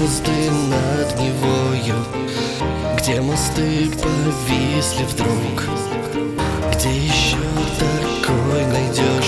звезды над Невою Где мосты повисли вдруг Где еще такой найдешь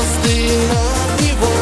звезды над него.